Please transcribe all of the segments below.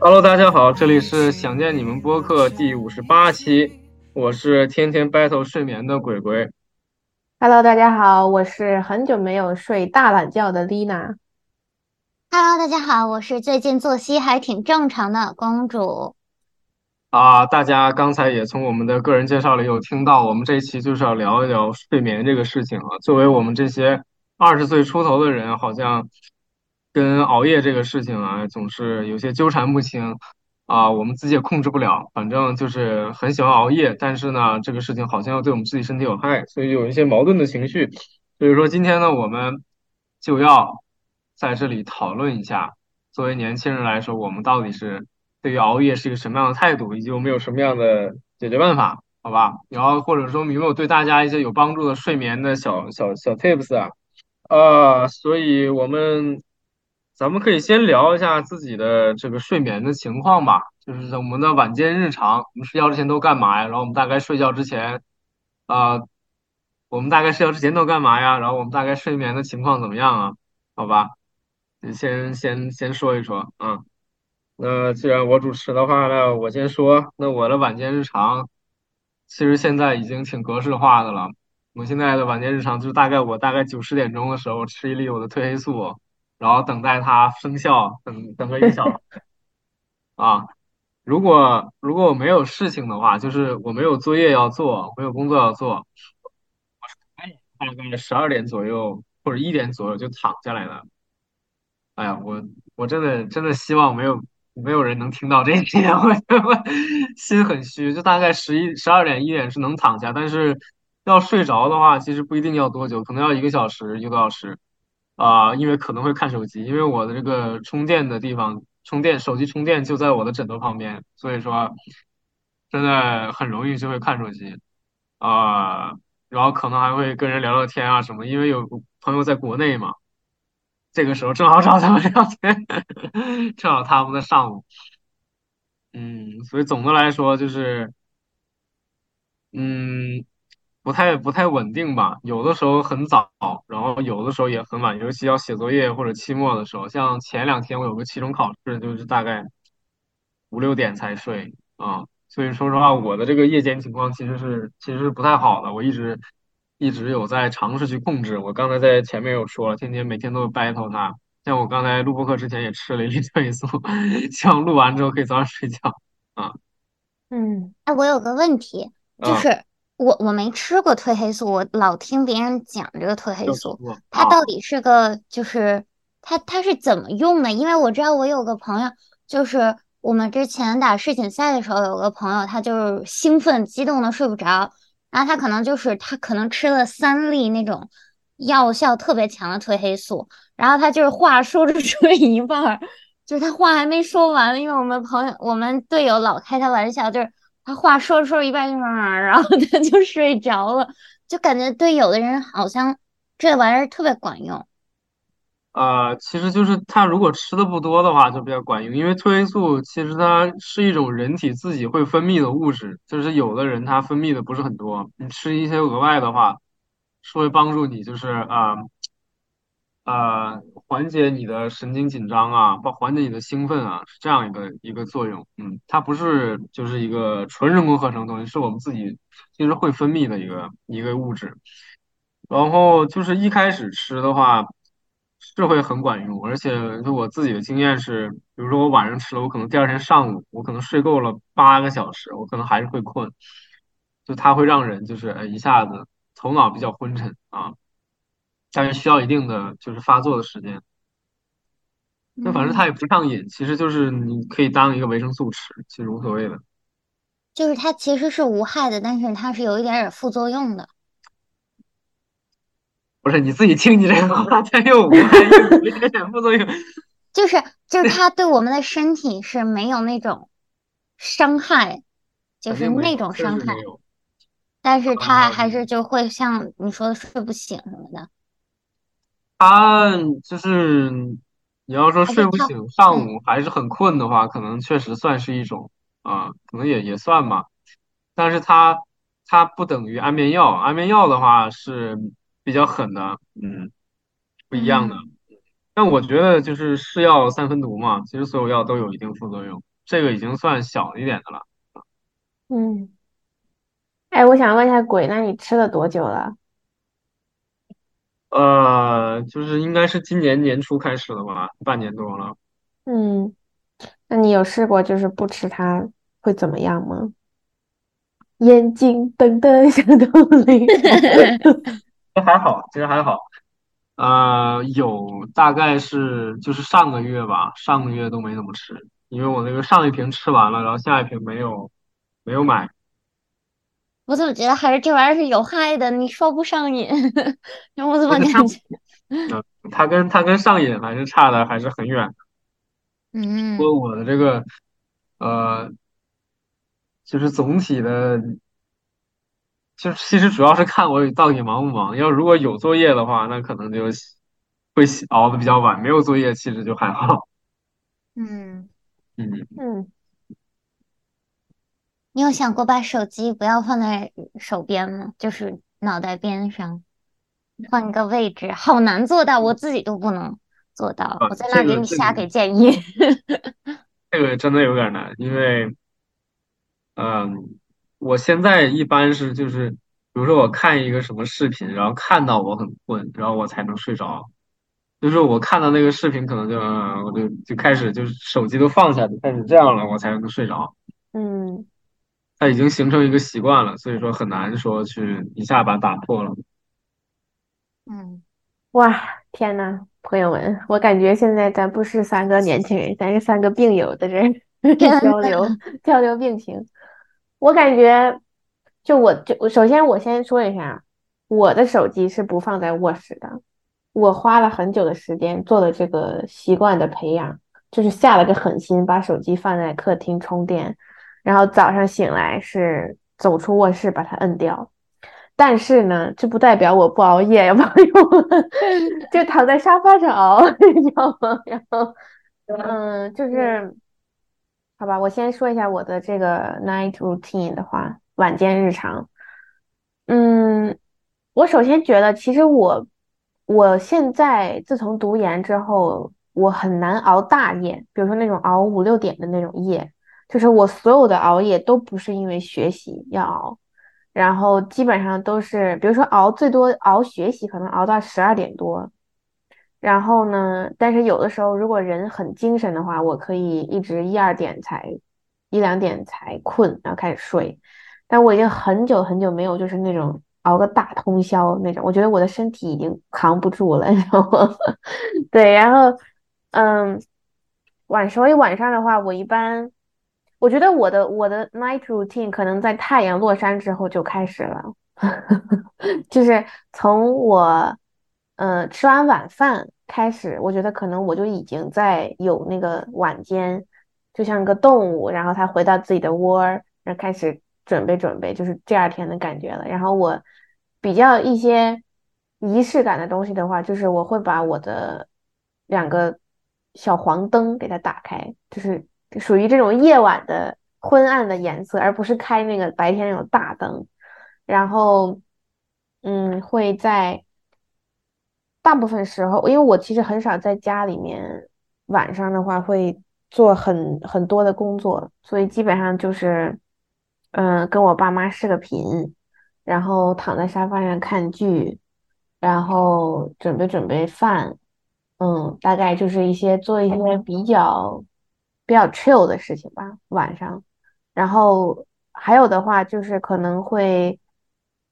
Hello，大家好，这里是想见你们播客第五十八期，我是天天 battle 睡眠的鬼鬼。Hello，大家好，我是很久没有睡大懒觉的 Lina。Hello，大家好，我是最近作息还挺正常的公主。啊，大家刚才也从我们的个人介绍里有听到，我们这一期就是要聊一聊睡眠这个事情啊。作为我们这些二十岁出头的人，好像跟熬夜这个事情啊，总是有些纠缠不清啊。我们自己也控制不了，反正就是很喜欢熬夜，但是呢，这个事情好像要对我们自己身体有害，所以有一些矛盾的情绪。所以说今天呢，我们就要在这里讨论一下，作为年轻人来说，我们到底是。对于熬夜是一个什么样的态度，以及我们有什么样的解决办法？好吧，然后或者说有没有对大家一些有帮助的睡眠的小小小 tips 啊？呃，所以我们咱们可以先聊一下自己的这个睡眠的情况吧，就是在我们的晚间日常，我们睡觉之前都干嘛呀？然后我们大概睡觉之前，啊，我们大概睡觉之前都干嘛呀？然后我们大概睡眠的情况怎么样啊？好吧，你先先先说一说啊。那既然我主持的话，那我先说。那我的晚间日常，其实现在已经挺格式化的了。我现在的晚间日常就是大概我大概九十点钟的时候吃一粒我的褪黑素，然后等待它生效，等等个一小时。啊，如果如果我没有事情的话，就是我没有作业要做，没有工作要做，我大概十二点左右或者一点左右就躺下来了。哎呀，我我真的真的希望没有。没有人能听到这一点，我心很虚。就大概十一、十二点、一点是能躺下，但是要睡着的话，其实不一定要多久，可能要一个小时、一个多小时啊，因为可能会看手机，因为我的这个充电的地方，充电手机充电就在我的枕头旁边，所以说真的很容易就会看手机啊，然后可能还会跟人聊聊天啊什么，因为有朋友在国内嘛。这个时候正好找他们聊天，正好他们的上午，嗯，所以总的来说就是，嗯，不太不太稳定吧。有的时候很早，然后有的时候也很晚，尤其要写作业或者期末的时候。像前两天我有个期中考试，就是大概五六点才睡啊。所以说实话，我的这个夜间情况其实是其实是不太好的。我一直。一直有在尝试去控制。我刚才在前面有说了，天天每天都 battle 它。像我刚才录播课之前也吃了一粒褪黑素，希望录完之后可以早点睡觉。啊，嗯，哎，我有个问题，就是我我没吃过褪黑素，我老听别人讲这个褪黑素，它到底是个就是它它是怎么用的？因为我知道我有个朋友，就是我们之前打世锦赛的时候，有个朋友他就是兴奋激动的睡不着。然后他可能就是他可能吃了三粒那种药效特别强的褪黑素，然后他就是话说着说一半儿，就是他话还没说完，因为我们朋友我们队友老开他玩笑，就是他话说着说着一半就然后他就睡着了，就感觉对有的人好像这玩意儿特别管用。啊，其实就是他如果吃的不多的话就比较管用，因为褪黑素其实它是一种人体自己会分泌的物质，就是有的人他分泌的不是很多，你吃一些额外的话，是会帮助你就是啊啊缓解你的神经紧张啊，或缓解你的兴奋啊，是这样一个一个作用。嗯，它不是就是一个纯人工合成的东西，是我们自己其实会分泌的一个一个物质。然后就是一开始吃的话。是会很管用，而且就我自己的经验是，比如说我晚上吃了，我可能第二天上午我可能睡够了八个小时，我可能还是会困，就它会让人就是一下子头脑比较昏沉啊，但是需要一定的就是发作的时间。那反正它也不上瘾，其实就是你可以当一个维生素吃，其实无所谓的。就是它其实是无害的，但是它是有一点点副作用的。不是你自己听你这个话，它又无害又一点点副作用，就是 就是它对我们的身体是没有那种伤害，就是那种伤害，但是它还是就会像你说的睡不醒什么的。它就是你要说睡不醒，上午还是很困的话，可能确实算是一种啊，可能也也算吧。但是它它不等于安眠药，安眠药的话是。比较狠的，嗯，不一样的。但我觉得就是是药三分毒嘛，其实所有药都有一定副作用这个已经算小一点的了。嗯，哎，我想问一下鬼，那你吃了多久了？呃，就是应该是今年年初开始的吧，半年多了。嗯，那你有试过就是不吃它会怎么样吗？眼睛瞪得像铜铃。这 还好，其实还好。呃，有大概是就是上个月吧，上个月都没怎么吃，因为我那个上一瓶吃完了，然后下一瓶没有没有买。我怎么觉得还是这玩意儿是有害的？你说不上瘾，我怎么感觉？嗯，它跟它跟上瘾还是差的还是很远。嗯。不过我的这个呃，就是总体的，就其实主要是看我到底忙不忙。要如果有作业的话，那可能就会熬的比较晚；没有作业，其实就还好。嗯嗯嗯。你有想过把手机不要放在手边吗？就是脑袋边上，换一个位置，好难做到，我自己都不能做到。我在那给你瞎给建议。这个真的有点难，因为，嗯，我现在一般是就是，比如说我看一个什么视频，然后看到我很困，然后我才能睡着。就是我看到那个视频，可能就我就就开始就是手机都放下，就开始这样了，我才能睡着。嗯。它已经形成一个习惯了，所以说很难说去一下把打破了。嗯，哇，天呐，朋友们，我感觉现在咱不是三个年轻人，咱是三个病友在这 交流交流病情。我感觉，就我就首先我先说一下，我的手机是不放在卧室的，我花了很久的时间做了这个习惯的培养，就是下了个狠心，把手机放在客厅充电。然后早上醒来是走出卧室把它摁掉，但是呢，这不代表我不熬夜呀，朋友们，就躺在沙发上熬，你知道吗？然后，嗯，就是，好吧，我先说一下我的这个 night routine 的话，晚间日常。嗯，我首先觉得，其实我我现在自从读研之后，我很难熬大夜，比如说那种熬五六点的那种夜。就是我所有的熬夜都不是因为学习要熬，然后基本上都是，比如说熬最多熬学习可能熬到十二点多，然后呢，但是有的时候如果人很精神的话，我可以一直一二点才一两点才困，然后开始睡。但我已经很久很久没有就是那种熬个大通宵那种，我觉得我的身体已经扛不住了，你知道吗？对，然后嗯，晚所以晚上的话，我一般。我觉得我的我的 night routine 可能在太阳落山之后就开始了，就是从我呃吃完晚饭开始，我觉得可能我就已经在有那个晚间，就像个动物，然后它回到自己的窝，然后开始准备准备，就是第二天的感觉了。然后我比较一些仪式感的东西的话，就是我会把我的两个小黄灯给它打开，就是。属于这种夜晚的昏暗的颜色，而不是开那个白天那种大灯。然后，嗯，会在大部分时候，因为我其实很少在家里面，晚上的话会做很很多的工作，所以基本上就是，嗯，跟我爸妈视个频，然后躺在沙发上看剧，然后准备准备饭，嗯，大概就是一些做一些比较。比较 chill 的事情吧，晚上，然后还有的话就是可能会，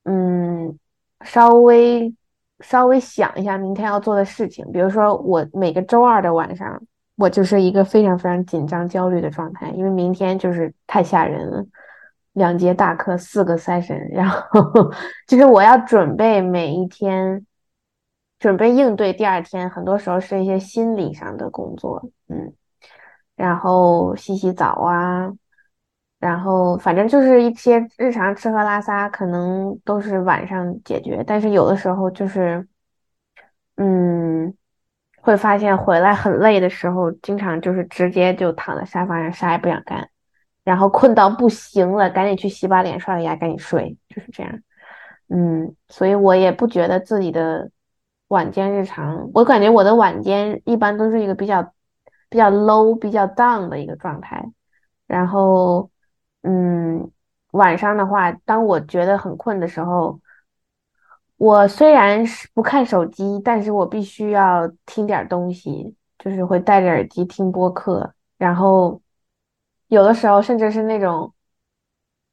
嗯，稍微稍微想一下明天要做的事情，比如说我每个周二的晚上，我就是一个非常非常紧张焦虑的状态，因为明天就是太吓人了，两节大课，四个 session，然后就是我要准备每一天，准备应对第二天，很多时候是一些心理上的工作，嗯。然后洗洗澡啊，然后反正就是一些日常吃喝拉撒，可能都是晚上解决。但是有的时候就是，嗯，会发现回来很累的时候，经常就是直接就躺在沙发上啥也不想干，然后困到不行了，赶紧去洗把脸、刷个牙，赶紧睡，就是这样。嗯，所以我也不觉得自己的晚间日常，我感觉我的晚间一般都是一个比较。比较 low、比较 down 的一个状态，然后，嗯，晚上的话，当我觉得很困的时候，我虽然是不看手机，但是我必须要听点东西，就是会戴着耳机听播客，然后有的时候甚至是那种。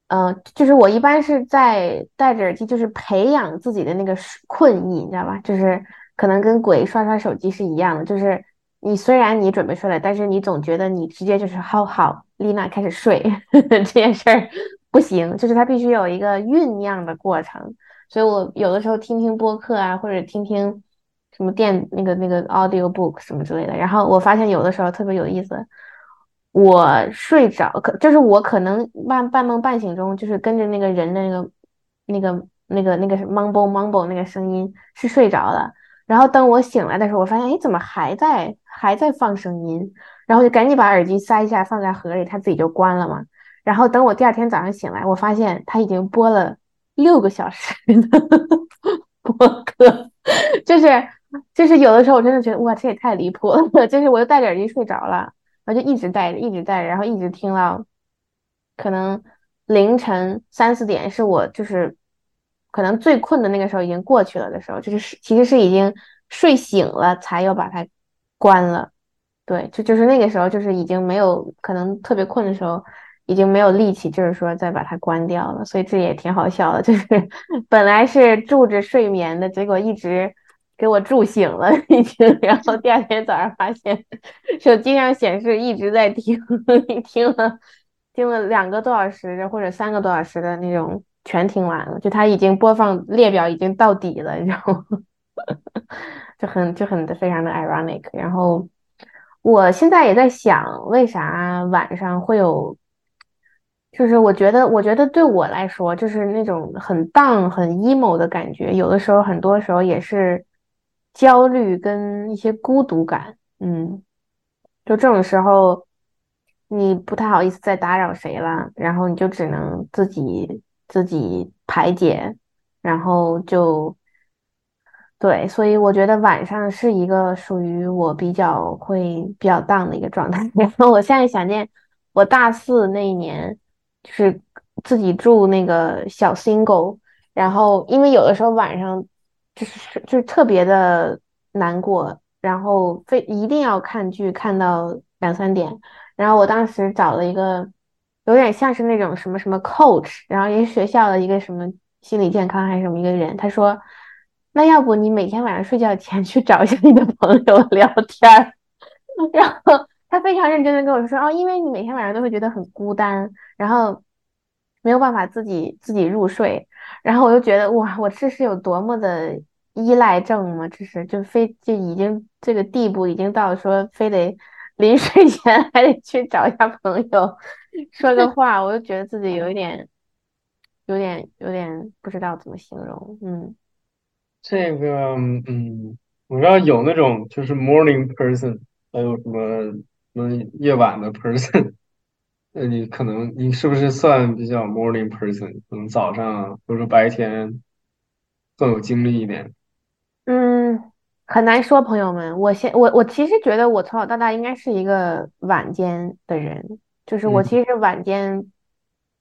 嗯，就是我一般是在戴着耳机，就是培养自己的那个困意，你知道吧？就是可能跟鬼刷刷手机是一样的，就是你虽然你准备睡了，但是你总觉得你直接就是好好丽娜开始睡 这件事儿不行，就是它必须有一个酝酿的过程。所以我有的时候听听播客啊，或者听听什么电那个那个 audio book 什么之类的，然后我发现有的时候特别有意思。我睡着，可就是我可能半半梦半醒中，就是跟着那个人的那个、那个、那个、那个 mumble mumble 那个声音是睡着了。然后等我醒来的时候，我发现，哎，怎么还在还在放声音？然后就赶紧把耳机塞一下，放在盒里，它自己就关了嘛。然后等我第二天早上醒来，我发现他已经播了六个小时的 播客，就是就是有的时候我真的觉得，哇，这也太离谱了。就是我就戴着耳机睡着了。然后就一直戴着，一直戴着，然后一直听到，可能凌晨三四点是我就是可能最困的那个时候已经过去了的时候，就是其实是已经睡醒了才又把它关了。对，就就是那个时候就是已经没有可能特别困的时候，已经没有力气，就是说再把它关掉了。所以这也挺好笑的，就是本来是助着睡眠的，结果一直。给我助醒了，已经，然后第二天早上发现手机上显示一直在听，听了听了两个多小时或者三个多小时的那种，全听完了，就它已经播放列表已经到底了，你知道吗就很就很非常的 ironic。然后我现在也在想，为啥晚上会有？就是我觉得，我觉得对我来说，就是那种很 down、很 emo 的感觉，有的时候，很多时候也是。焦虑跟一些孤独感，嗯，就这种时候，你不太好意思再打扰谁了，然后你就只能自己自己排解，然后就对，所以我觉得晚上是一个属于我比较会比较 down 的一个状态。然 后我现在想念我大四那一年，就是自己住那个小 single，然后因为有的时候晚上。就是就是特别的难过，然后非一定要看剧看到两三点，然后我当时找了一个有点像是那种什么什么 coach，然后一个学校的一个什么心理健康还是什么一个人，他说，那要不你每天晚上睡觉前去找一下你的朋友聊天儿，然后他非常认真的跟我说，哦，因为你每天晚上都会觉得很孤单，然后没有办法自己自己入睡。然后我就觉得哇，我这是有多么的依赖症吗？这是就非就已经这个地步，已经到说非得临睡前还得去找一下朋友说个话，我就觉得自己有一点有点有点不知道怎么形容。嗯，这个嗯，我知道有那种就是 morning person，还有什么什么夜晚的 person。那你可能你是不是算比较 morning person？可能早上或者白天更有精力一点？嗯，很难说，朋友们。我现我我其实觉得我从小到大应该是一个晚间的人，就是我其实晚间，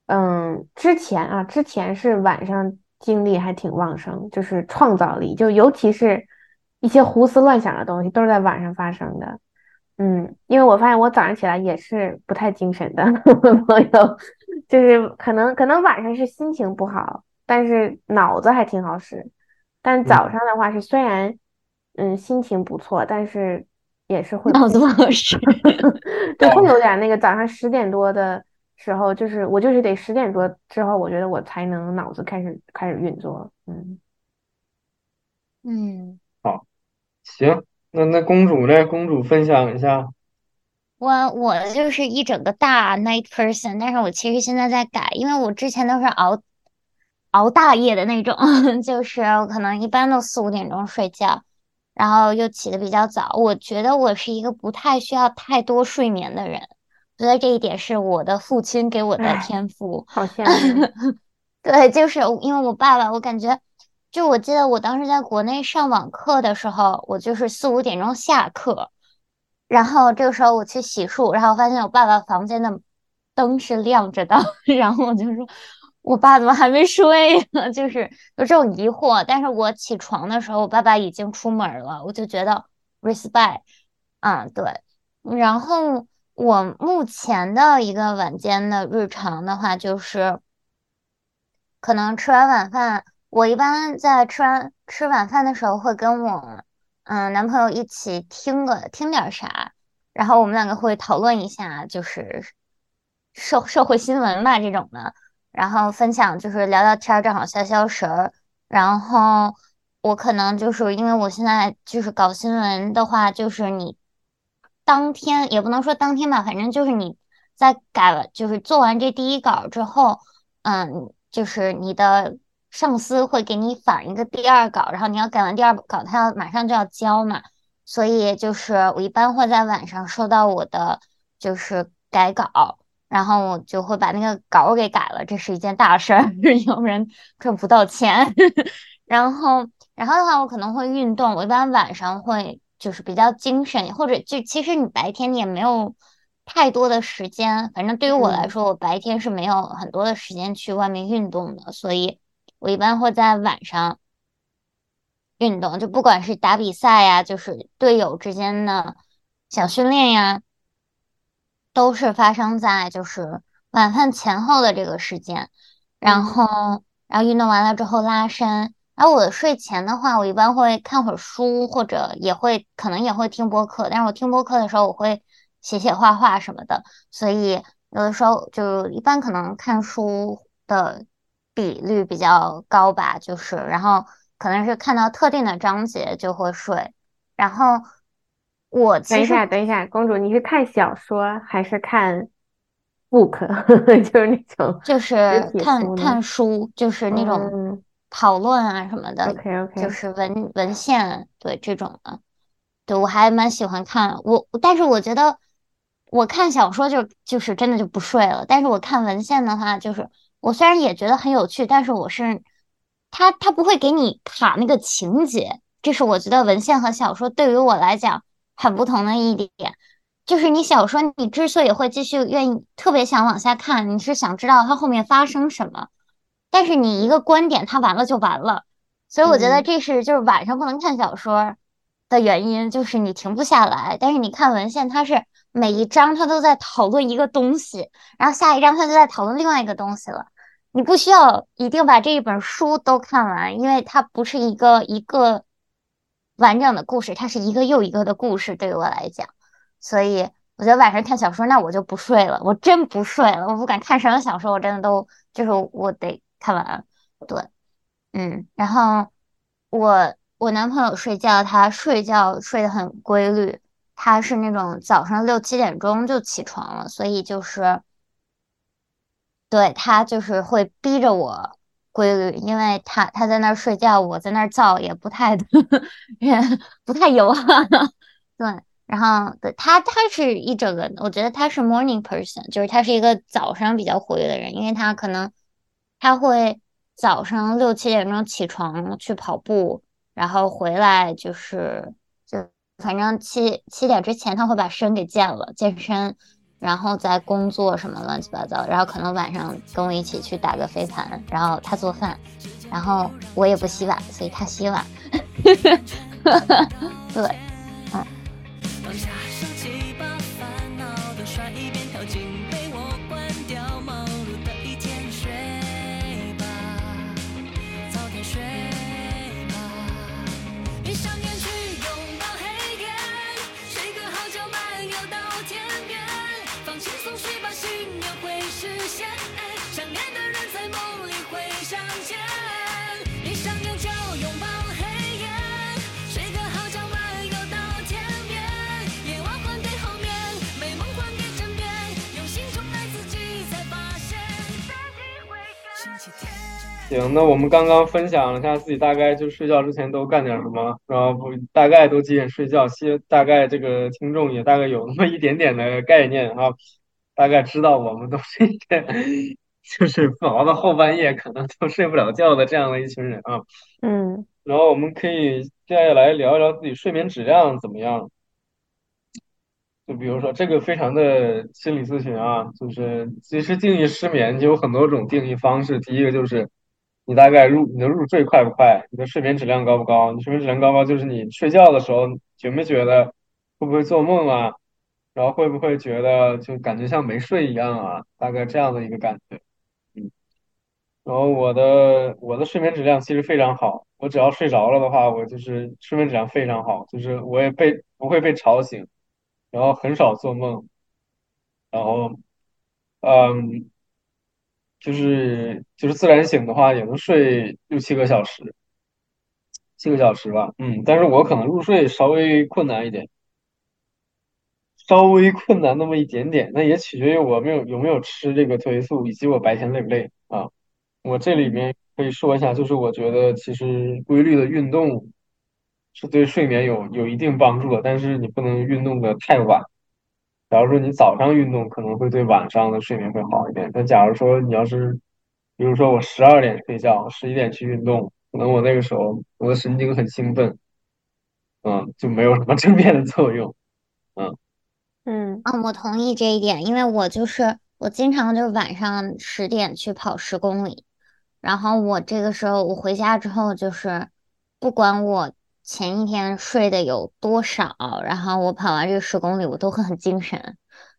嗯，之前啊，之前是晚上精力还挺旺盛，就是创造力，就尤其是一些胡思乱想的东西都是在晚上发生的。嗯，因为我发现我早上起来也是不太精神的 朋友，就是可能可能晚上是心情不好，但是脑子还挺好使。但早上的话是虽然嗯心情不错，但是也是会脑子不好使，对，会 有点那个早上十点多的时候，就是我就是得十点多之后，我觉得我才能脑子开始开始运作。嗯嗯，好，行。那那公主呢？公主分享一下。我我就是一整个大 night person，但是我其实现在在改，因为我之前都是熬熬大夜的那种，就是我可能一般都四五点钟睡觉，然后又起的比较早。我觉得我是一个不太需要太多睡眠的人，我觉得这一点是我的父亲给我的天赋。好羡慕。对，就是因为我爸爸，我感觉。就我记得我当时在国内上网课的时候，我就是四五点钟下课，然后这个时候我去洗漱，然后发现我爸爸房间的灯是亮着的，然后我就说，我爸怎么还没睡呢？就是有这种疑惑。但是我起床的时候，我爸爸已经出门了，我就觉得 respect，嗯，对。然后我目前的一个晚间的日常的话，就是可能吃完晚饭，我一般在吃完吃晚饭的时候会跟我嗯男朋友一起听个听点啥，然后我们两个会讨论一下，就是。社社会新闻吧这种的，然后分享就是聊聊天，正好消消食儿。然后我可能就是因为我现在就是搞新闻的话，就是你当天也不能说当天吧，反正就是你在改了，就是做完这第一稿之后，嗯，就是你的上司会给你返一个第二稿，然后你要改完第二稿，他要马上就要交嘛，所以就是我一般会在晚上收到我的就是改稿。然后我就会把那个稿给改了，这是一件大事儿，要不然赚不到钱。然后，然后的话，我可能会运动。我一般晚上会就是比较精神，或者就其实你白天你也没有太多的时间。反正对于我来说，我白天是没有很多的时间去外面运动的，所以我一般会在晚上运动。就不管是打比赛呀，就是队友之间的小训练呀。都是发生在就是晚饭前后的这个时间，然后然后运动完了之后拉伸，然后我睡前的话，我一般会看会儿书，或者也会可能也会听播客，但是我听播客的时候，我会写写画画什么的，所以有的时候就一般可能看书的比率比较高吧，就是然后可能是看到特定的章节就会睡，然后。我等一下，等一下，公主，你是看小说还是看 book？就是那种，就是看看书，就是那种讨论啊什么的。OK OK，就是文文献，对这种的，对我还蛮喜欢看。我但是我觉得我看小说就就是真的就不睡了，但是我看文献的话，就是我虽然也觉得很有趣，但是我是他他不会给你卡那个情节，这是我觉得文献和小说对于我来讲。很不同的一点，就是你小说，你之所以会继续愿意特别想往下看，你是想知道它后面发生什么。但是你一个观点，它完了就完了，所以我觉得这是就是晚上不能看小说的原因，就是你停不下来。但是你看文献，它是每一章它都在讨论一个东西，然后下一章它就在讨论另外一个东西了。你不需要一定把这一本书都看完，因为它不是一个一个。完整的故事，它是一个又一个的故事，对于我来讲，所以我觉得晚上看小说，那我就不睡了，我真不睡了，我不管看什么小说，我真的都就是我得看完，对，嗯，然后我我男朋友睡觉，他睡觉睡得很规律，他是那种早上六七点钟就起床了，所以就是，对他就是会逼着我。规律，因为他他在那儿睡觉，我在那儿造，也不太也不太友好。对，然后对他他是一整个，我觉得他是 morning person，就是他是一个早上比较活跃的人，因为他可能他会早上六七点钟起床去跑步，然后回来就是就反正七七点之前他会把身给健了，健身。然后再工作什么乱七八糟，然后可能晚上跟我一起去打个飞盘，然后他做饭，然后我也不洗碗，所以他洗碗。对，行，那我们刚刚分享了一下自己大概就睡觉之前都干点什么，然后不大概都几点睡觉，其大概这个听众也大概有那么一点点的概念啊，大概知道我们都是一些就是熬到后半夜可能都睡不了觉的这样的一群人啊。嗯，然后我们可以接下来聊一聊自己睡眠质量怎么样。就比如说这个非常的心理咨询啊，就是其实定义失眠就有很多种定义方式。第一个就是你大概入你的入睡快不快，你的睡眠质量高不高？你睡眠质量高不高，就是你睡觉的时候觉没觉得会不会做梦啊？然后会不会觉得就感觉像没睡一样啊？大概这样的一个感觉。嗯，然后我的我的睡眠质量其实非常好，我只要睡着了的话，我就是睡眠质量非常好，就是我也被不会被吵醒。然后很少做梦，然后，嗯，就是就是自然醒的话也能睡六七个小时，七个小时吧，嗯，但是我可能入睡稍微困难一点，稍微困难那么一点点，那也取决于我没有有没有吃这个褪黑素，以及我白天累不累啊。我这里面可以说一下，就是我觉得其实规律的运动是对睡眠有有一定帮助的，但是你不能运动的太晚。假如说你早上运动，可能会对晚上的睡眠会好一点。但假如说你要是，比如说我十二点睡觉，十一点去运动，可能我那个时候我的神经很兴奋，嗯，就没有什么 正面的作用，嗯嗯嗯，我同意这一点，因为我就是我经常就是晚上十点去跑十公里。然后我这个时候，我回家之后就是，不管我前一天睡的有多少，然后我跑完这个十公里，我都会很精神，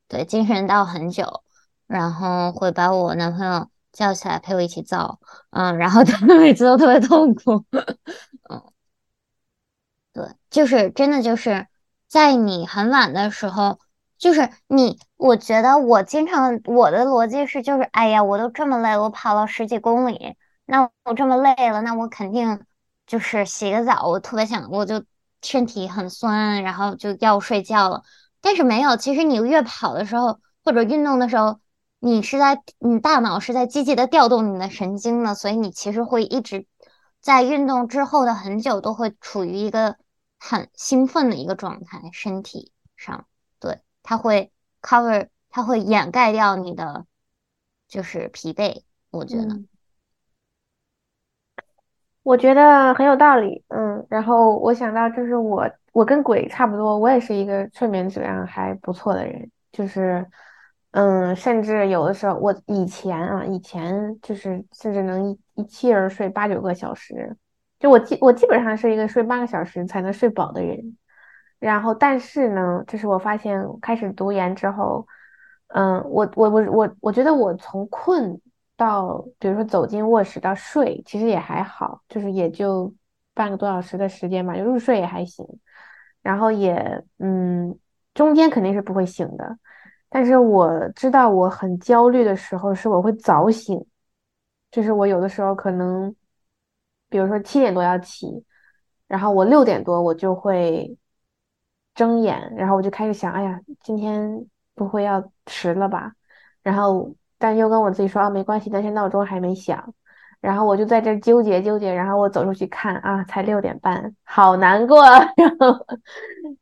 对，精神到很久，然后会把我男朋友叫起来陪我一起造，嗯，然后他们每次都特别痛苦，嗯，对，就是真的就是在你很晚的时候。就是你，我觉得我经常我的逻辑是，就是哎呀，我都这么累，我跑了十几公里，那我这么累了，那我肯定就是洗个澡，我特别想，我就身体很酸，然后就要睡觉了。但是没有，其实你越跑的时候或者运动的时候，你是在你大脑是在积极的调动你的神经的，所以你其实会一直在运动之后的很久都会处于一个很兴奋的一个状态，身体上对。它会 cover，它会掩盖掉你的就是疲惫，我觉得，我觉得很有道理，嗯，然后我想到就是我，我跟鬼差不多，我也是一个睡眠质量还不错的人，就是，嗯，甚至有的时候我以前啊，以前就是甚至能一一气儿睡八九个小时，就我基我基本上是一个睡八个小时才能睡饱的人。然后，但是呢，就是我发现开始读研之后，嗯，我我我我我觉得我从困到，比如说走进卧室到睡，其实也还好，就是也就半个多小时的时间吧，就入睡也还行。然后也，嗯，中间肯定是不会醒的，但是我知道我很焦虑的时候是我会早醒，就是我有的时候可能，比如说七点多要起，然后我六点多我就会。睁眼，然后我就开始想，哎呀，今天不会要迟了吧？然后，但又跟我自己说，啊，没关系，但是闹钟还没响。然后我就在这纠结纠结，然后我走出去看，啊，才六点半，好难过。然后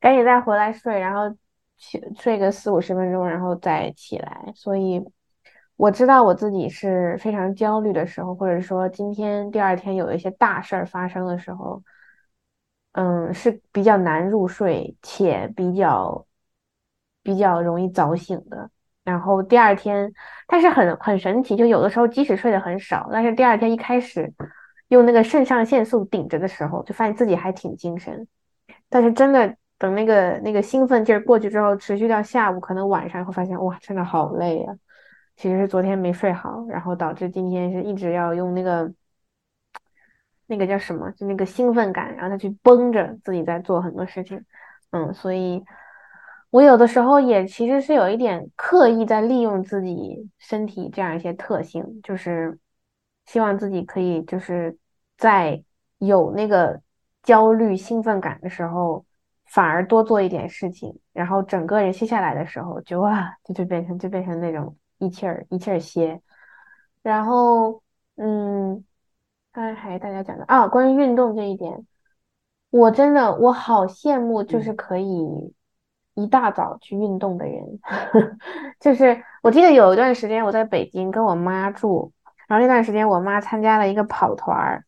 赶紧再回来睡，然后去睡个四五十分钟，然后再起来。所以我知道我自己是非常焦虑的时候，或者说今天第二天有一些大事儿发生的时候。嗯，是比较难入睡，且比较比较容易早醒的。然后第二天，但是很很神奇，就有的时候即使睡得很少，但是第二天一开始用那个肾上腺素顶着的时候，就发现自己还挺精神。但是真的等那个那个兴奋劲儿过去之后，持续到下午，可能晚上会发现哇，真的好累啊！其实是昨天没睡好，然后导致今天是一直要用那个。那个叫什么？就那个兴奋感，然后他去绷着自己在做很多事情，嗯，所以我有的时候也其实是有一点刻意在利用自己身体这样一些特性，就是希望自己可以就是在有那个焦虑兴奋感的时候，反而多做一点事情，然后整个人歇下来的时候，就哇，就就变成就变成那种一气儿一气儿歇，然后嗯。刚才还大家讲的啊，关于运动这一点，我真的我好羡慕，就是可以一大早去运动的人。就是我记得有一段时间我在北京跟我妈住，然后那段时间我妈参加了一个跑团儿，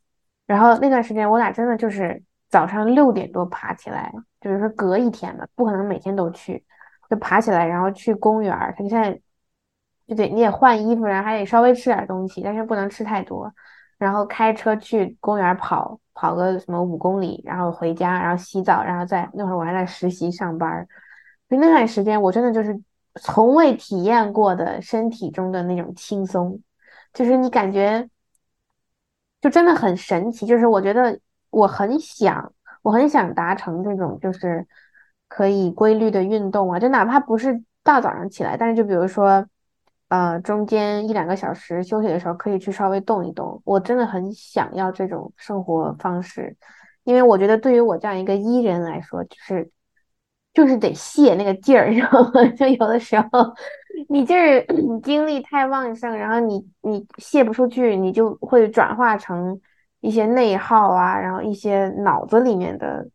然后那段时间我俩真的就是早上六点多爬起来，就是说隔一天嘛，不可能每天都去，就爬起来，然后去公园儿。他现在就得你也换衣服，然后还得稍微吃点东西，但是不能吃太多。然后开车去公园跑，跑个什么五公里，然后回家，然后洗澡，然后再那会儿我还在实习上班，就那段时间我真的就是从未体验过的身体中的那种轻松，就是你感觉就真的很神奇。就是我觉得我很想，我很想达成这种就是可以规律的运动啊，就哪怕不是大早上起来，但是就比如说。呃，中间一两个小时休息的时候，可以去稍微动一动。我真的很想要这种生活方式，因为我觉得对于我这样一个 E 人来说，就是就是得泄那个劲儿，然后 就有的时候你劲儿精力太旺盛，然后你你泄不出去，你就会转化成一些内耗啊，然后一些脑子里面的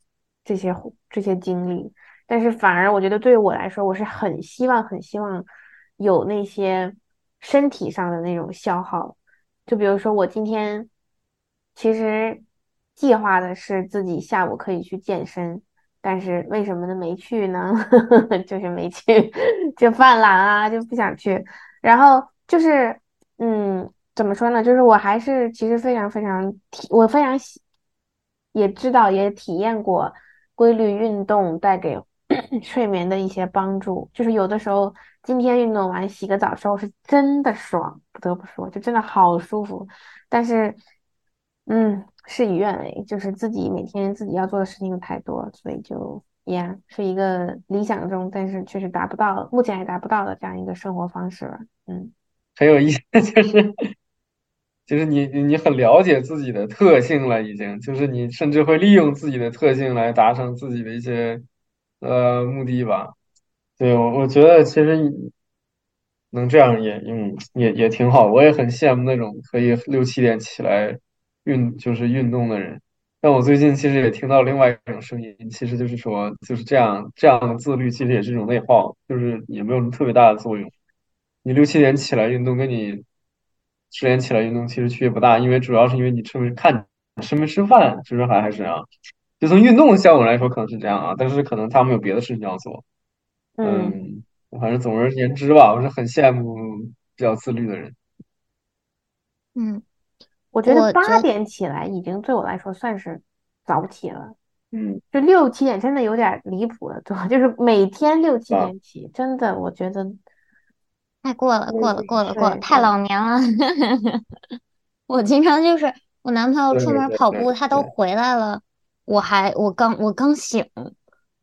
这些这些精力。但是反而我觉得对于我来说，我是很希望很希望。有那些身体上的那种消耗，就比如说我今天其实计划的是自己下午可以去健身，但是为什么呢？没去呢？就是没去，就犯懒啊，就不想去。然后就是，嗯，怎么说呢？就是我还是其实非常非常体，我非常喜，也知道也体验过规律运动带给 睡眠的一些帮助，就是有的时候。今天运动完洗个澡之后是真的爽，不得不说，就真的好舒服。但是，嗯，事与愿违，就是自己每天自己要做的事情又太多，所以就呀，是一个理想中，但是确实达不到，目前还达不到的这样一个生活方式。嗯，很有意思，就是就是你你很了解自己的特性了，已经，就是你甚至会利用自己的特性来达成自己的一些呃目的吧。对，我我觉得其实能这样也嗯也也挺好，我也很羡慕那种可以六七点起来运就是运动的人。但我最近其实也听到另外一种声音，其实就是说就是这样这样的自律其实也是一种内耗，就是也没有什么特别大的作用。你六七点起来运动，跟你十点起来运动其实区别不大，因为主要是因为你吃没看吃没吃饭，其实还还是啊。就从运动的效果来说，可能是这样啊，但是可能他们有别的事情要做。嗯，反正总而言之吧，我是很羡慕比较自律的人。嗯，我觉得八点起来已经对我来说算是早起了。嗯，就六七点真的有点离谱了，对吧？就是每天六七点起，真的我觉得太过了，过了，过了，过了，太老年了。我经常就是我男朋友出门跑步，他都回来了，我还我刚我刚醒。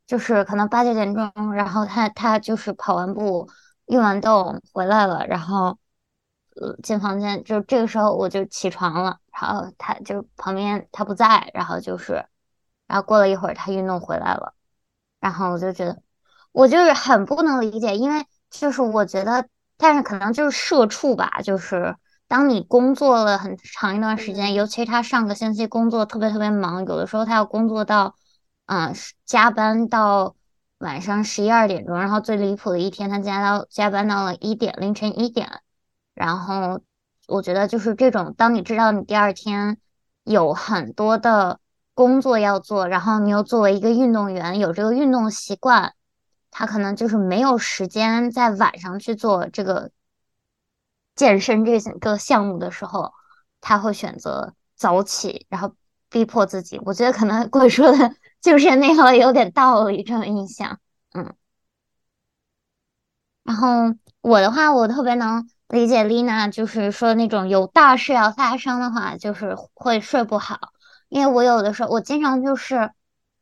就是可能八九点钟，然后他他就是跑完步、运完动回来了，然后呃进房间，就这个时候我就起床了，然后他就旁边他不在，然后就是，然后过了一会儿他运动回来了，然后我就觉得我就是很不能理解，因为就是我觉得，但是可能就是社畜吧，就是当你工作了很长一段时间，尤其他上个星期工作特别特别忙，有的时候他要工作到。嗯，加班到晚上十一二点钟，然后最离谱的一天，他加到加班到了一点凌晨一点。然后我觉得就是这种，当你知道你第二天有很多的工作要做，然后你又作为一个运动员有这个运动习惯，他可能就是没有时间在晚上去做这个健身这个项目的时候，他会选择早起，然后逼迫自己。我觉得可能 贵说的。就是那个有点道理，这种印象，嗯。然后我的话，我特别能理解丽娜，就是说那种有大事要发生的话，就是会睡不好。因为我有的时候，我经常就是，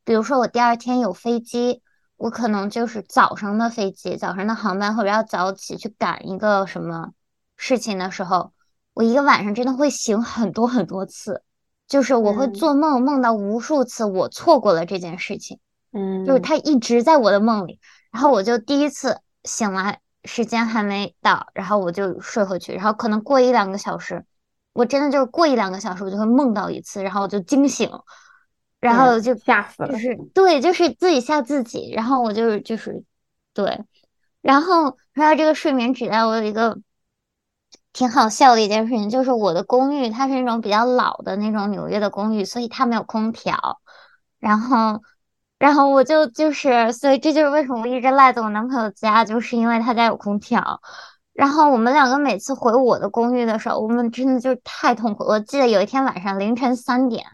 比如说我第二天有飞机，我可能就是早上的飞机，早上的航班或者要早起去赶一个什么事情的时候，我一个晚上真的会醒很多很多次。就是我会做梦，梦到无数次我错过了这件事情，嗯，就是他一直在我的梦里，然后我就第一次醒来，时间还没到，然后我就睡回去，然后可能过一两个小时，我真的就是过一两个小时，我就会梦到一次，然后我就惊醒，然后就吓死了，就是对，就是自己吓自己，然后我就是就是对，然后说到这个睡眠质量，我有一个。挺好笑的一件事情，就是我的公寓它是那种比较老的那种纽约的公寓，所以它没有空调。然后，然后我就就是，所以这就是为什么我一直赖在我男朋友家，就是因为他家有空调。然后我们两个每次回我的公寓的时候，我们真的就是太痛苦。我记得有一天晚上凌晨三点，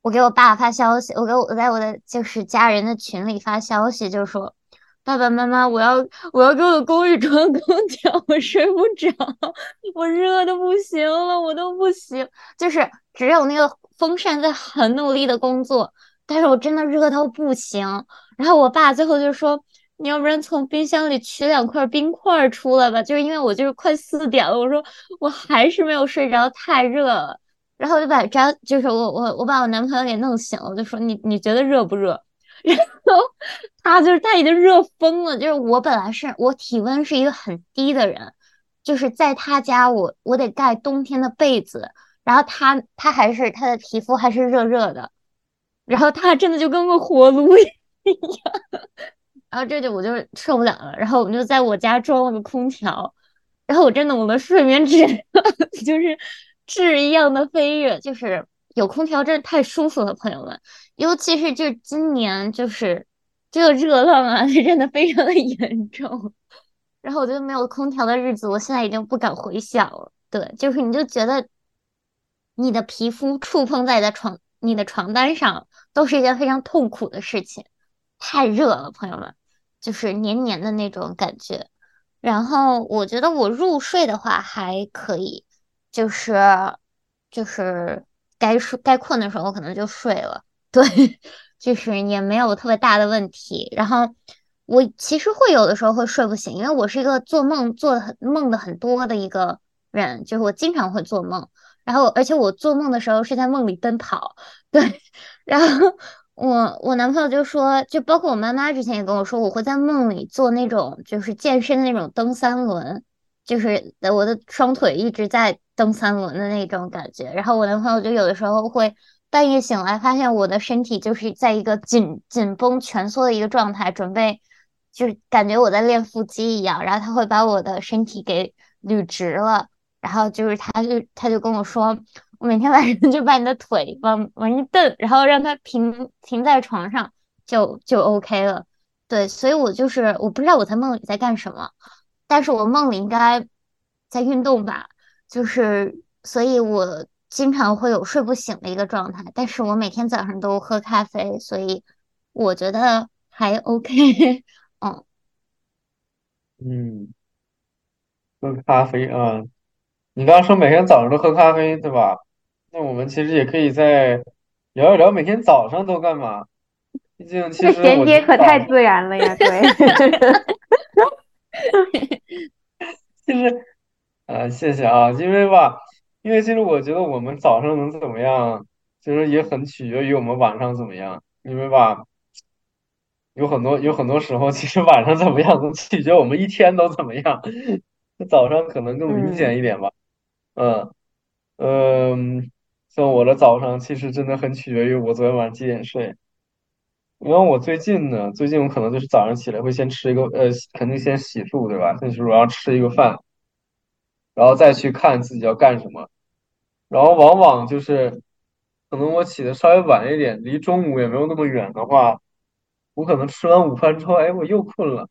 我给我爸发消息，我给我在我的就是家人的群里发消息，就说。爸爸妈妈，我要我要给我的公寓装空调，我睡不着，我热的不行了，我都不行。就是只有那个风扇在很努力的工作，但是我真的热到不行。然后我爸最后就说：“你要不然从冰箱里取两块冰块出来吧。”就是因为我就是快四点了，我说我还是没有睡着，太热了。然后我就把张，就是我我我把我男朋友给弄醒了，我就说：“你你觉得热不热？” 然后他就是他已经热疯了，就是我本来是我体温是一个很低的人，就是在他家我我得盖冬天的被子，然后他他还是他的皮肤还是热热的，然后他真的就跟个火炉一样，然后这就我就受不了了，然后我们就在我家装了个空调，然后我真的我的睡眠质 就是质一样的飞跃，就是有空调真的太舒服了，朋友们。尤其是就是今年就是这个热浪啊，真的非常的严重。然后我觉得没有空调的日子，我现在已经不敢回想了。对，就是你就觉得你的皮肤触碰在你的床、你的床单上，都是一件非常痛苦的事情。太热了，朋友们，就是黏黏的那种感觉。然后我觉得我入睡的话还可以，就是就是该睡该困的时候可能就睡了。对，就是也没有特别大的问题。然后我其实会有的时候会睡不醒，因为我是一个做梦做的很梦的很多的一个人，就是我经常会做梦。然后而且我做梦的时候是在梦里奔跑。对，然后我我男朋友就说，就包括我妈妈之前也跟我说，我会在梦里做那种就是健身的那种蹬三轮，就是我的双腿一直在蹬三轮的那种感觉。然后我男朋友就有的时候会。半夜醒来，发现我的身体就是在一个紧紧绷、蜷缩的一个状态，准备就是感觉我在练腹肌一样。然后他会把我的身体给捋直了，然后就是他就他就跟我说，我每天晚上就把你的腿往往一蹬，然后让它平停在床上，就就 OK 了。对，所以我就是我不知道我在梦里在干什么，但是我梦里应该在运动吧，就是所以我。经常会有睡不醒的一个状态，但是我每天早上都喝咖啡，所以我觉得还 OK。嗯嗯，喝咖啡啊，你刚刚说每天早上都喝咖啡，对吧？那我们其实也可以再聊一聊每天早上都干嘛。毕竟其实衔接可太自然了呀，对。其实，啊，谢谢啊，因为吧。因为其实我觉得我们早上能怎么样，其实也很取决于我们晚上怎么样。因为吧，有很多有很多时候，其实晚上怎么样，能取决我们一天都怎么样。早上可能更明显一点吧。嗯嗯，像我的早上，其实真的很取决于我昨天晚上几点睡。因为我最近呢，最近我可能就是早上起来会先吃一个，呃，肯定先洗漱，对吧？先是我要吃一个饭，然后再去看自己要干什么。然后往往就是，可能我起的稍微晚一点，离中午也没有那么远的话，我可能吃完午饭之后，哎，我又困了，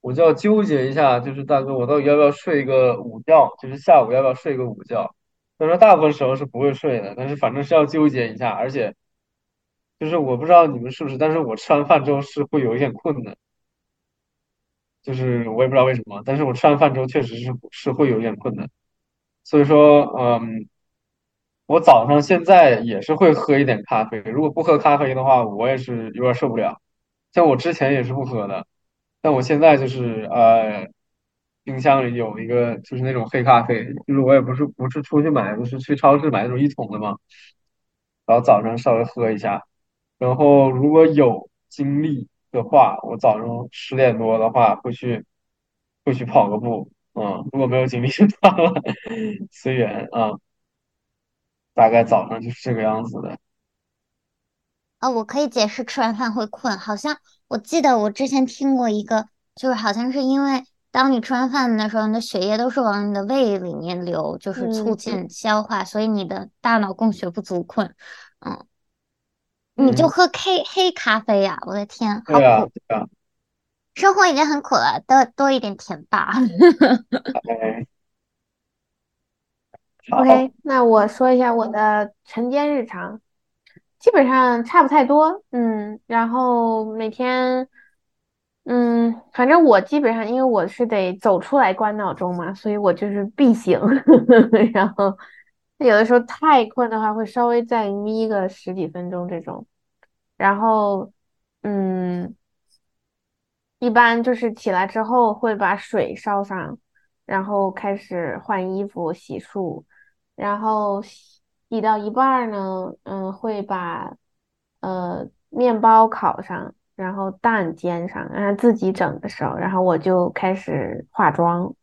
我就要纠结一下，就是大哥，我到底要不要睡一个午觉？就是下午要不要睡一个午觉？虽然说大部分时候是不会睡的，但是反正是要纠结一下，而且，就是我不知道你们是不是，但是我吃完饭之后是会有一点困的，就是我也不知道为什么，但是我吃完饭之后确实是是会有一点困的。所以说，嗯，我早上现在也是会喝一点咖啡。如果不喝咖啡的话，我也是有点受不了。像我之前也是不喝的，但我现在就是呃，冰箱里有一个就是那种黑咖啡，就是我也不是不是出去买，就是去超市买那种一桶的嘛。然后早上稍微喝一下，然后如果有精力的话，我早上十点多的话会去会去跑个步。嗯，如果没有精力就算了，随缘啊。大概早上就是这个样子的。啊，我可以解释吃完饭会困。好像我记得我之前听过一个，就是好像是因为当你吃完饭的时候，你的血液都是往你的胃里面流，就是促进消化，所以你的大脑供血不足，困。嗯你就喝黑黑咖啡呀！我的天，好苦。对啊。生活已经很苦了，多多一点甜吧。OK，那我说一下我的晨间日常，基本上差不太多。嗯，然后每天，嗯，反正我基本上，因为我是得走出来关闹钟嘛，所以我就是必醒。然后有的时候太困的话，会稍微再眯个十几分钟这种。然后，嗯，一般就是起来之后会把水烧上，然后开始换衣服、洗漱。然后洗到一半呢，嗯，会把呃面包烤上，然后蛋煎上，让自己整的时候，然后我就开始化妆。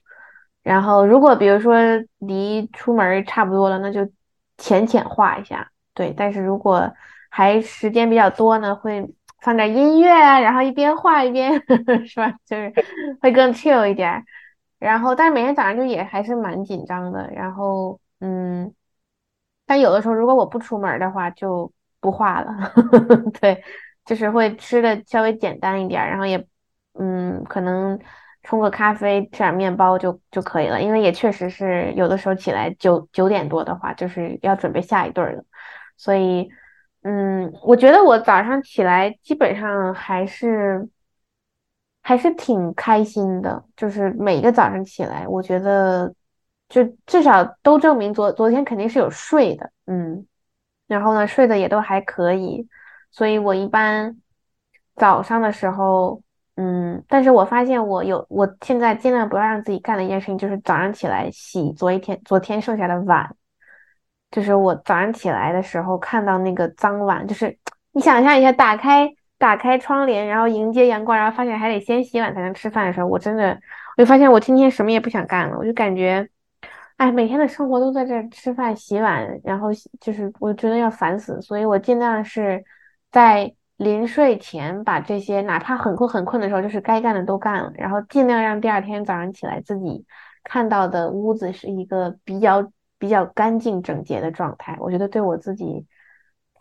然后如果比如说离出门差不多了，那就浅浅化一下。对，但是如果还时间比较多呢，会放点音乐啊，然后一边画一边 是吧？就是会更 chill 一点。然后，但是每天早上就也还是蛮紧张的。然后。嗯，但有的时候如果我不出门的话，就不画了。对，就是会吃的稍微简单一点，然后也嗯，可能冲个咖啡，吃点面包就就可以了。因为也确实是有的时候起来九九点多的话，就是要准备下一顿了。所以嗯，我觉得我早上起来基本上还是还是挺开心的，就是每个早上起来，我觉得。就至少都证明昨昨天肯定是有睡的，嗯，然后呢睡的也都还可以，所以我一般早上的时候，嗯，但是我发现我有我现在尽量不要让自己干的一件事情就是早上起来洗昨一天昨天剩下的碗，就是我早上起来的时候看到那个脏碗，就是你想象一下，打开打开窗帘，然后迎接阳光，然后发现还得先洗碗才能吃饭的时候，我真的我就发现我今天什么也不想干了，我就感觉。哎，每天的生活都在这吃饭、洗碗，然后就是我觉得要烦死，所以我尽量是在临睡前把这些，哪怕很困很困的时候，就是该干的都干了，然后尽量让第二天早上起来自己看到的屋子是一个比较比较干净整洁的状态。我觉得对我自己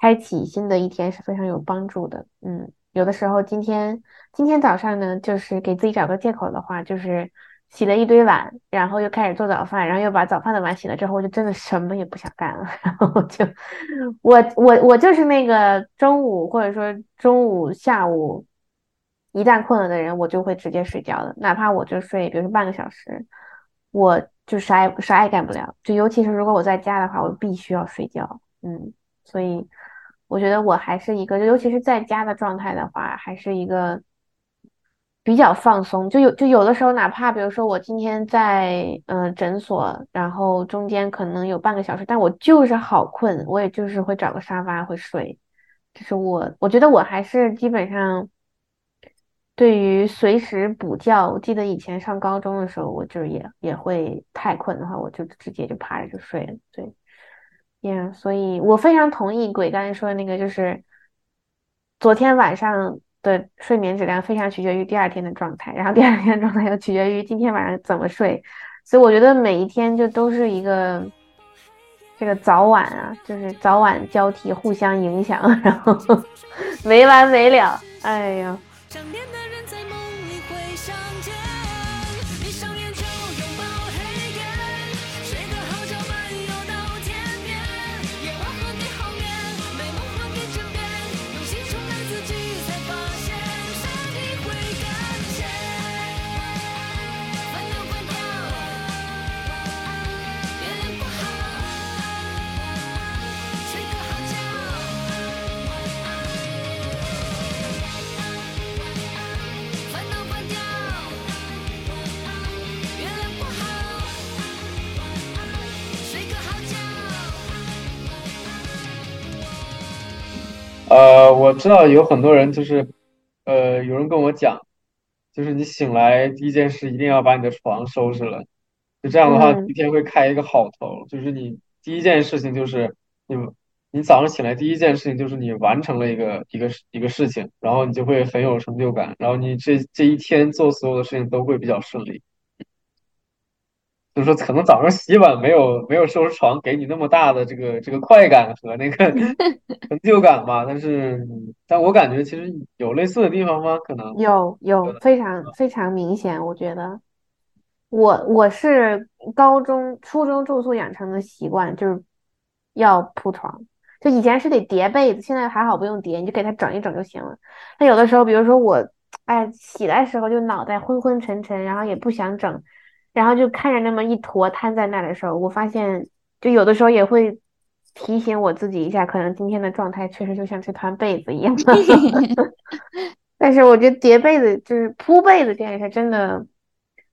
开启新的一天是非常有帮助的。嗯，有的时候今天今天早上呢，就是给自己找个借口的话，就是。洗了一堆碗，然后又开始做早饭，然后又把早饭的碗洗了之后，我就真的什么也不想干了。然后就我我我就是那个中午或者说中午下午一旦困了的人，我就会直接睡觉的，哪怕我就睡，比如说半个小时，我就啥也啥也干不了。就尤其是如果我在家的话，我必须要睡觉。嗯，所以我觉得我还是一个，尤其是在家的状态的话，还是一个。比较放松，就有就有的时候，哪怕比如说我今天在嗯诊所，然后中间可能有半个小时，但我就是好困，我也就是会找个沙发会睡。就是我我觉得我还是基本上对于随时补觉，我记得以前上高中的时候，我就也也会太困的话，我就直接就趴着就睡了。对，呀，所以我非常同意鬼刚才说的那个，就是昨天晚上。的睡眠质量非常取决于第二天的状态，然后第二天的状态又取决于今天晚上怎么睡，所以我觉得每一天就都是一个这个早晚啊，就是早晚交替互相影响，然后 没完没了，哎呀。呃，我知道有很多人就是，呃，有人跟我讲，就是你醒来第一件事一定要把你的床收拾了，就这样的话一天会开一个好头。就是你第一件事情就是你，你早上醒来第一件事情就是你完成了一个一个一个事情，然后你就会很有成就感，然后你这这一天做所有的事情都会比较顺利。就是说可能早上洗碗没有没有收拾床给你那么大的这个这个快感和那个 成就感吧，但是但我感觉其实有类似的地方吗？可能有有非常非常明显，我觉得我我是高中初中住宿养成的习惯，就是要铺床，就以前是得叠被子，现在还好不用叠，你就给它整一整就行了。那有的时候，比如说我哎起来时候就脑袋昏昏沉沉，然后也不想整。然后就看着那么一坨摊在那的时候，我发现就有的时候也会提醒我自己一下，可能今天的状态确实就像这团被子一样。但是我觉得叠被子就是铺被子这件事，真的，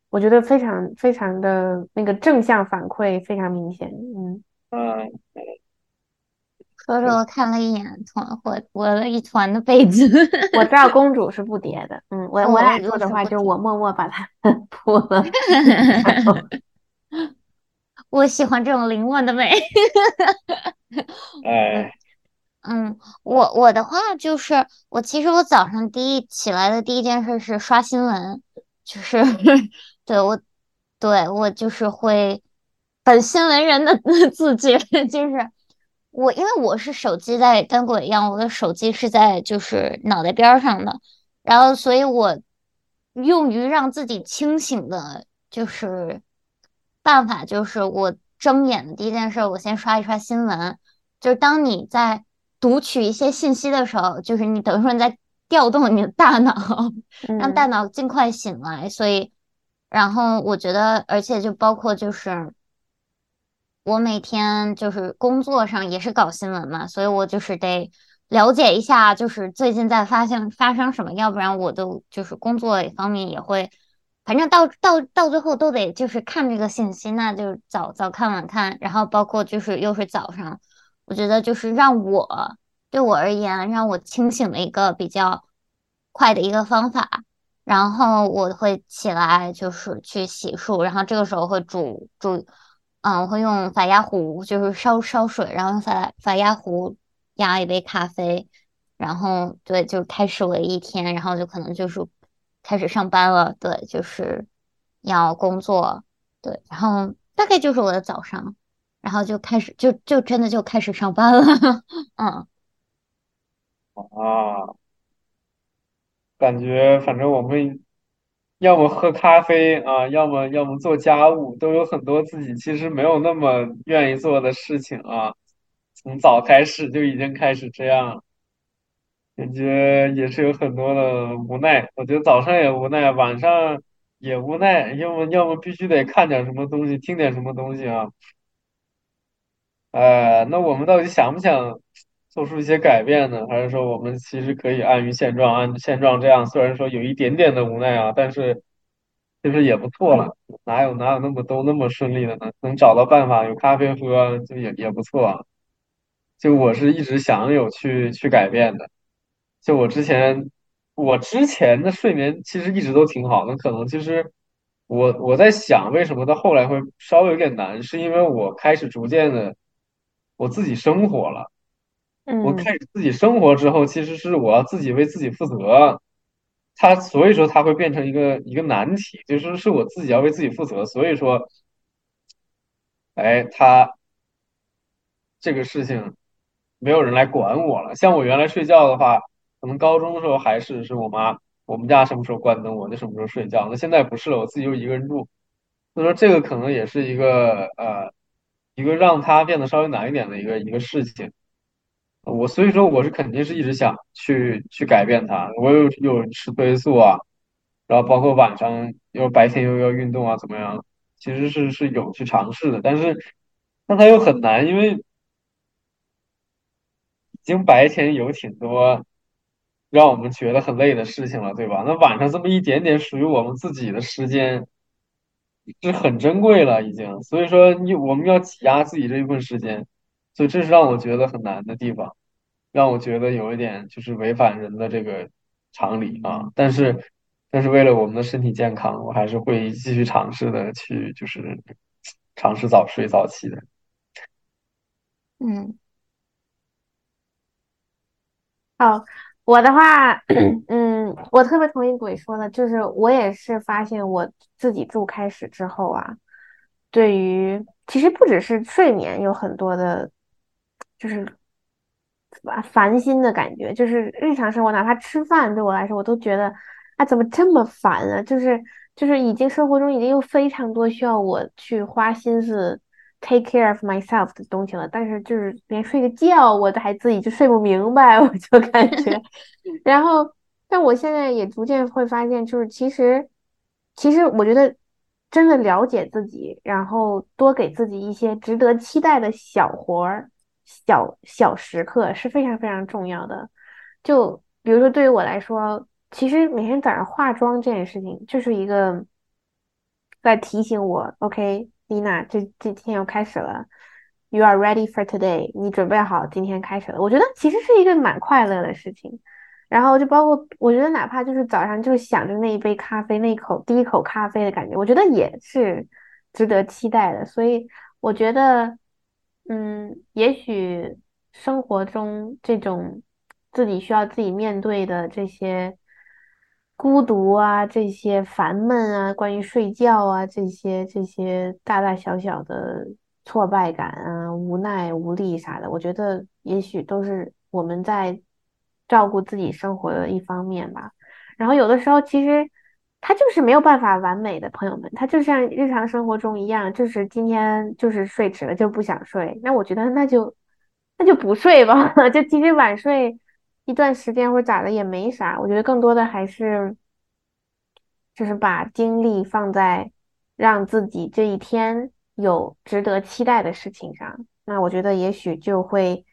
我觉得非常非常的那个正向反馈非常明显。嗯嗯。说着，我看了一眼团，我我了一团的被子。我知道公主是不叠的，嗯，我 我俩做的话，就是我默默把它 铺了。我喜欢这种凌乱的美。哎，嗯，我我的话就是，我其实我早上第一起来的第一件事是刷新闻，就是对我对我就是会本新闻人的自觉，就是。我因为我是手机在跟鬼一样，我的手机是在就是脑袋边上的，然后所以我用于让自己清醒的，就是办法就是我睁眼的第一件事，我先刷一刷新闻。就是当你在读取一些信息的时候，就是你等于说你在调动你的大脑，让大脑尽快醒来。所以，然后我觉得，而且就包括就是。我每天就是工作上也是搞新闻嘛，所以我就是得了解一下，就是最近在发生发生什么，要不然我都就是工作方面也会，反正到到到最后都得就是看这个信息，那就早早看晚看，然后包括就是又是早上，我觉得就是让我对我而言让我清醒的一个比较快的一个方法，然后我会起来就是去洗漱，然后这个时候会煮煮。嗯，我会用法压壶，就是烧烧水，然后用法法压壶压一杯咖啡，然后对，就开始我的一天，然后就可能就是开始上班了，对，就是要工作，对，然后大概就是我的早上，然后就开始就就真的就开始上班了，嗯，啊，感觉反正我们。要么喝咖啡啊，要么要么做家务，都有很多自己其实没有那么愿意做的事情啊。从早开始就已经开始这样，感觉也是有很多的无奈。我觉得早上也无奈，晚上也无奈，要么要么必须得看点什么东西，听点什么东西啊。呃，那我们到底想不想做出一些改变呢？还是说我们其实可以安于现状，按现状这样？虽然说有一点点的无奈啊，但是其实也不错了。哪有哪有那么都那么顺利的呢？能找到办法，有咖啡喝就也也不错啊。就我是一直想有去去改变的。就我之前，我之前的睡眠其实一直都挺好的，可能其实我我在想，为什么到后来会稍微有点难，是因为我开始逐渐的。我自己生活了，我开始自己生活之后，其实是我要自己为自己负责。他所以说他会变成一个一个难题，就是是我自己要为自己负责。所以说，哎，他这个事情没有人来管我了。像我原来睡觉的话，可能高中的时候还是是我妈，我们家什么时候关灯我就什么时候睡觉。那现在不是了，我自己就一个人住，所以说这个可能也是一个呃。一个让它变得稍微难一点的一个一个事情，我所以说我是肯定是一直想去去改变它。我有有吃褪黑素啊，然后包括晚上又白天又要运动啊，怎么样？其实是是有去尝试的，但是但它又很难，因为已经白天有挺多让我们觉得很累的事情了，对吧？那晚上这么一点点属于我们自己的时间。是很珍贵了，已经。所以说，你我们要挤压自己这一部分时间，所以这是让我觉得很难的地方，让我觉得有一点就是违反人的这个常理啊。但是，但是为了我们的身体健康，我还是会继续尝试的去，就是尝试早睡早起的。嗯，好。我的话，嗯，我特别同意鬼说的，就是我也是发现我自己住开始之后啊，对于其实不只是睡眠有很多的，就是烦烦心的感觉，就是日常生活，哪怕吃饭对我来说，我都觉得啊，怎么这么烦啊？就是就是已经生活中已经有非常多需要我去花心思 take care of myself 的东西了，但是就是连睡个觉我都还自己就睡不明白，我就感觉，然后但我现在也逐渐会发现，就是其实其实我觉得。真的了解自己，然后多给自己一些值得期待的小活儿、小小时刻是非常非常重要的。就比如说，对于我来说，其实每天早上化妆这件事情，就是一个在提醒我：“OK，Lina，这这天要开始了，You are ready for today。你准备好今天开始了。”我觉得其实是一个蛮快乐的事情。然后就包括，我觉得哪怕就是早上就想着那一杯咖啡，那一口第一口咖啡的感觉，我觉得也是值得期待的。所以我觉得，嗯，也许生活中这种自己需要自己面对的这些孤独啊，这些烦闷啊，关于睡觉啊，这些这些大大小小的挫败感啊、无奈无力啥的，我觉得也许都是我们在。照顾自己生活的一方面吧，然后有的时候其实他就是没有办法完美的朋友们，他就像日常生活中一样，就是今天就是睡迟了就不想睡，那我觉得那就那就不睡吧，就其实晚睡一段时间或者咋的也没啥，我觉得更多的还是就是把精力放在让自己这一天有值得期待的事情上，那我觉得也许就会。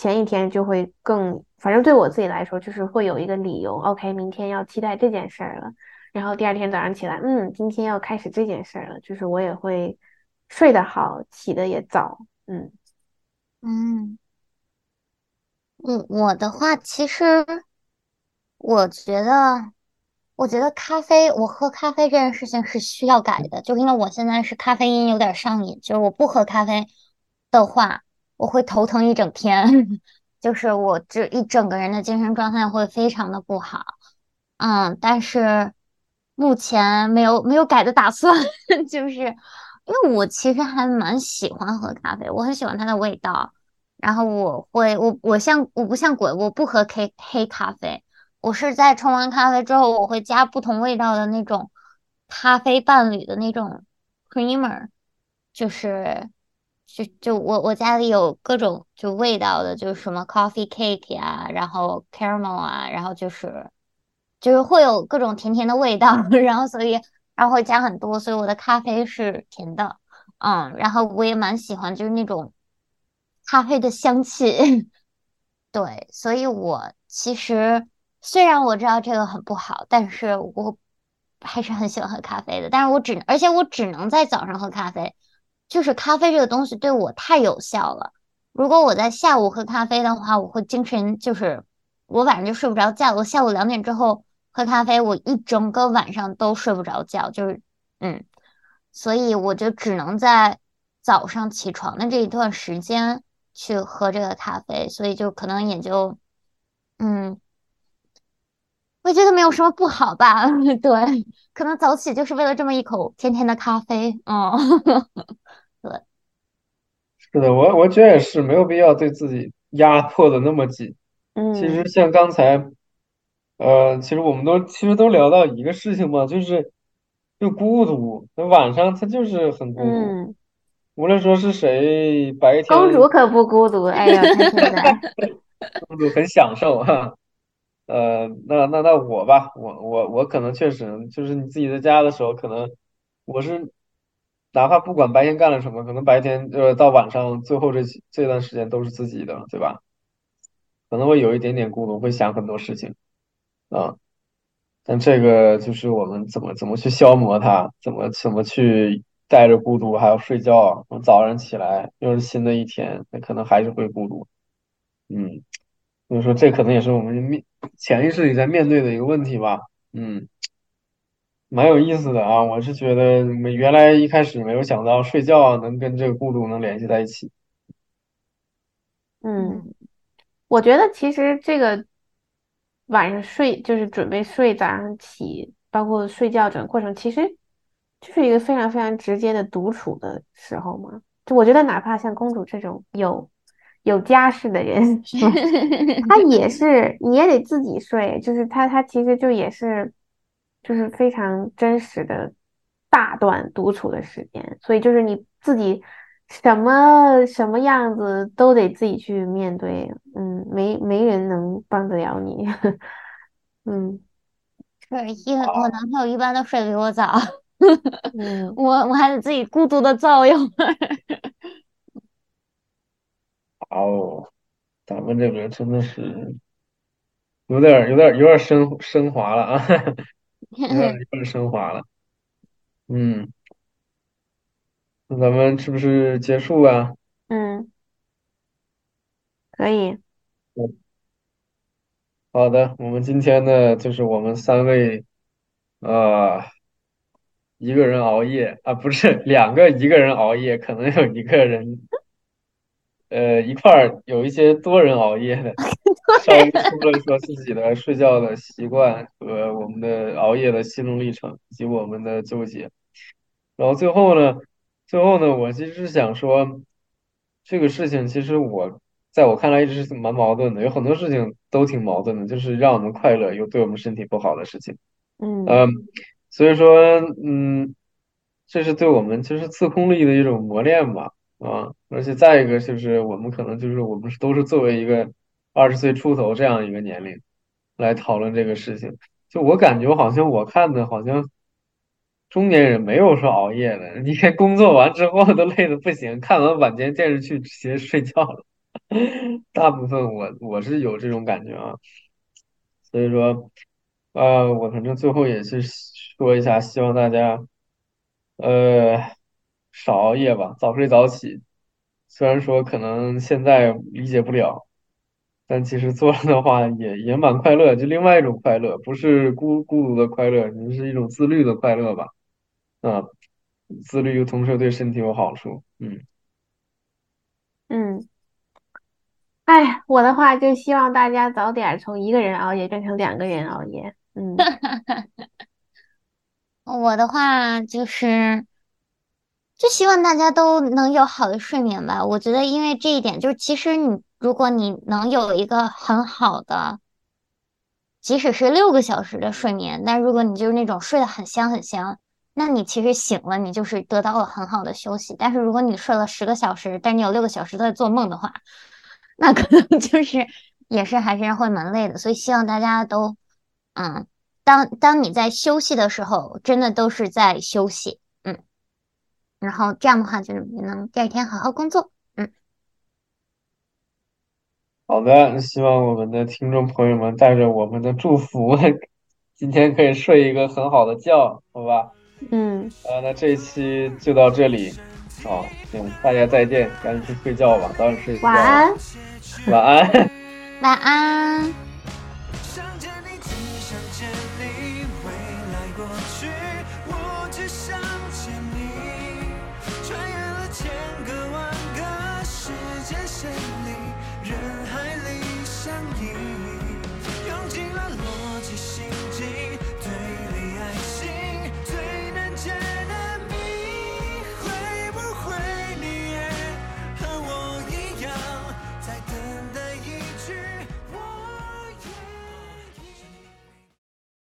前一天就会更，反正对我自己来说，就是会有一个理由。OK，明天要期待这件事儿了，然后第二天早上起来，嗯，今天要开始这件事儿了，就是我也会睡得好，起的也早。嗯嗯，嗯我的话，其实我觉得，我觉得咖啡，我喝咖啡这件事情是需要改的，就因为我现在是咖啡因有点上瘾，就是我不喝咖啡的话。我会头疼一整天，就是我这一整个人的精神状态会非常的不好，嗯，但是目前没有没有改的打算，就是因为我其实还蛮喜欢喝咖啡，我很喜欢它的味道，然后我会我我像我不像鬼，我不喝黑黑咖啡，我是在冲完咖啡之后，我会加不同味道的那种咖啡伴侣的那种 creamer，就是。就就我我家里有各种就味道的，就是什么 coffee cake 呀，然后 caramel 啊，然后就是就是会有各种甜甜的味道，然后所以然后会加很多，所以我的咖啡是甜的，嗯，然后我也蛮喜欢就是那种咖啡的香气，对，所以我其实虽然我知道这个很不好，但是我还是很喜欢喝咖啡的，但是我只而且我只能在早上喝咖啡。就是咖啡这个东西对我太有效了。如果我在下午喝咖啡的话，我会精神就是我晚上就睡不着觉。我下午两点之后喝咖啡，我一整个晚上都睡不着觉。就是嗯，所以我就只能在早上起床的这一段时间去喝这个咖啡。所以就可能也就嗯，我觉得没有什么不好吧。对，可能早起就是为了这么一口甜甜的咖啡。嗯。对，是的，我我觉得也是，没有必要对自己压迫的那么紧。嗯，其实像刚才，呃，其实我们都其实都聊到一个事情嘛，就是就孤独。那晚上他就是很孤独，无论说是谁，白天公主可不孤独。哎呀，现在 公主很享受哈。呃，那那那我吧，我我我可能确实就是你自己在家的时候，可能我是。哪怕不管白天干了什么，可能白天呃到晚上最后这这段时间都是自己的，对吧？可能会有一点点孤独，会想很多事情啊。但这个就是我们怎么怎么去消磨它，怎么怎么去带着孤独还要睡觉，早上起来又是新的一天，那可能还是会孤独。嗯，所以说这可能也是我们面潜意识里在面对的一个问题吧。嗯。蛮有意思的啊，我是觉得没原来一开始没有想到睡觉能跟这个孤独能联系在一起。嗯，我觉得其实这个晚上睡就是准备睡，早上起，包括睡觉整个过程，其实就是一个非常非常直接的独处的时候嘛。就我觉得，哪怕像公主这种有有家室的人，他也 是你也得自己睡，就是他他其实就也是就是非常真实的大段独处的时间，所以就是你自己什么什么样子都得自己去面对，嗯，没没人能帮得了你，嗯。是，因为我男朋友一般都睡得比我早，我我还得自己孤独的造一会儿。哦，咱们这个真的是有点、有点、有点升升华了啊，有点、有点升华了。嗯，那咱们是不是结束啊？嗯，可以。好的，我们今天呢，就是我们三位，呃，一个人熬夜啊，不是两个一个人熬夜，可能有一个人，呃，一块儿有一些多人熬夜的，稍微说了说自己的睡觉的习惯和我们的熬夜的心路历程以及我们的纠结，然后最后呢，最后呢，我其实是想说，这个事情其实我。在我看来一直是蛮矛盾的，有很多事情都挺矛盾的，就是让我们快乐又对我们身体不好的事情。嗯所以说，嗯，这是对我们就是自控力的一种磨练吧，啊，而且再一个就是我们可能就是我们都是作为一个二十岁出头这样一个年龄来讨论这个事情。就我感觉好像我看的好像中年人没有说熬夜的，你看工作完之后都累的不行，看完晚间电视剧直接睡觉了。大部分我我是有这种感觉啊，所以说，呃，我反正最后也是说一下，希望大家，呃，少熬夜吧，早睡早起。虽然说可能现在理解不了，但其实做了的话也也蛮快乐，就另外一种快乐，不是孤孤独的快乐，是一种自律的快乐吧。啊，自律又同时对身体有好处，嗯嗯。哎，我的话就希望大家早点从一个人熬夜变成两个人熬夜。嗯，我的话就是，就希望大家都能有好的睡眠吧。我觉得，因为这一点，就是其实你如果你能有一个很好的，即使是六个小时的睡眠，但如果你就是那种睡得很香很香，那你其实醒了，你就是得到了很好的休息。但是如果你睡了十个小时，但你有六个小时都在做梦的话，那可能 就是也是还是会蛮累的，所以希望大家都，嗯，当当你在休息的时候，真的都是在休息，嗯，然后这样的话，就是能第二天好好工作，嗯。好的，希望我们的听众朋友们带着我们的祝福，今天可以睡一个很好的觉，好吧？嗯。啊，那这一期就到这里。好，行，大家再见，赶紧去睡觉吧，早点睡。晚安，晚安，晚安。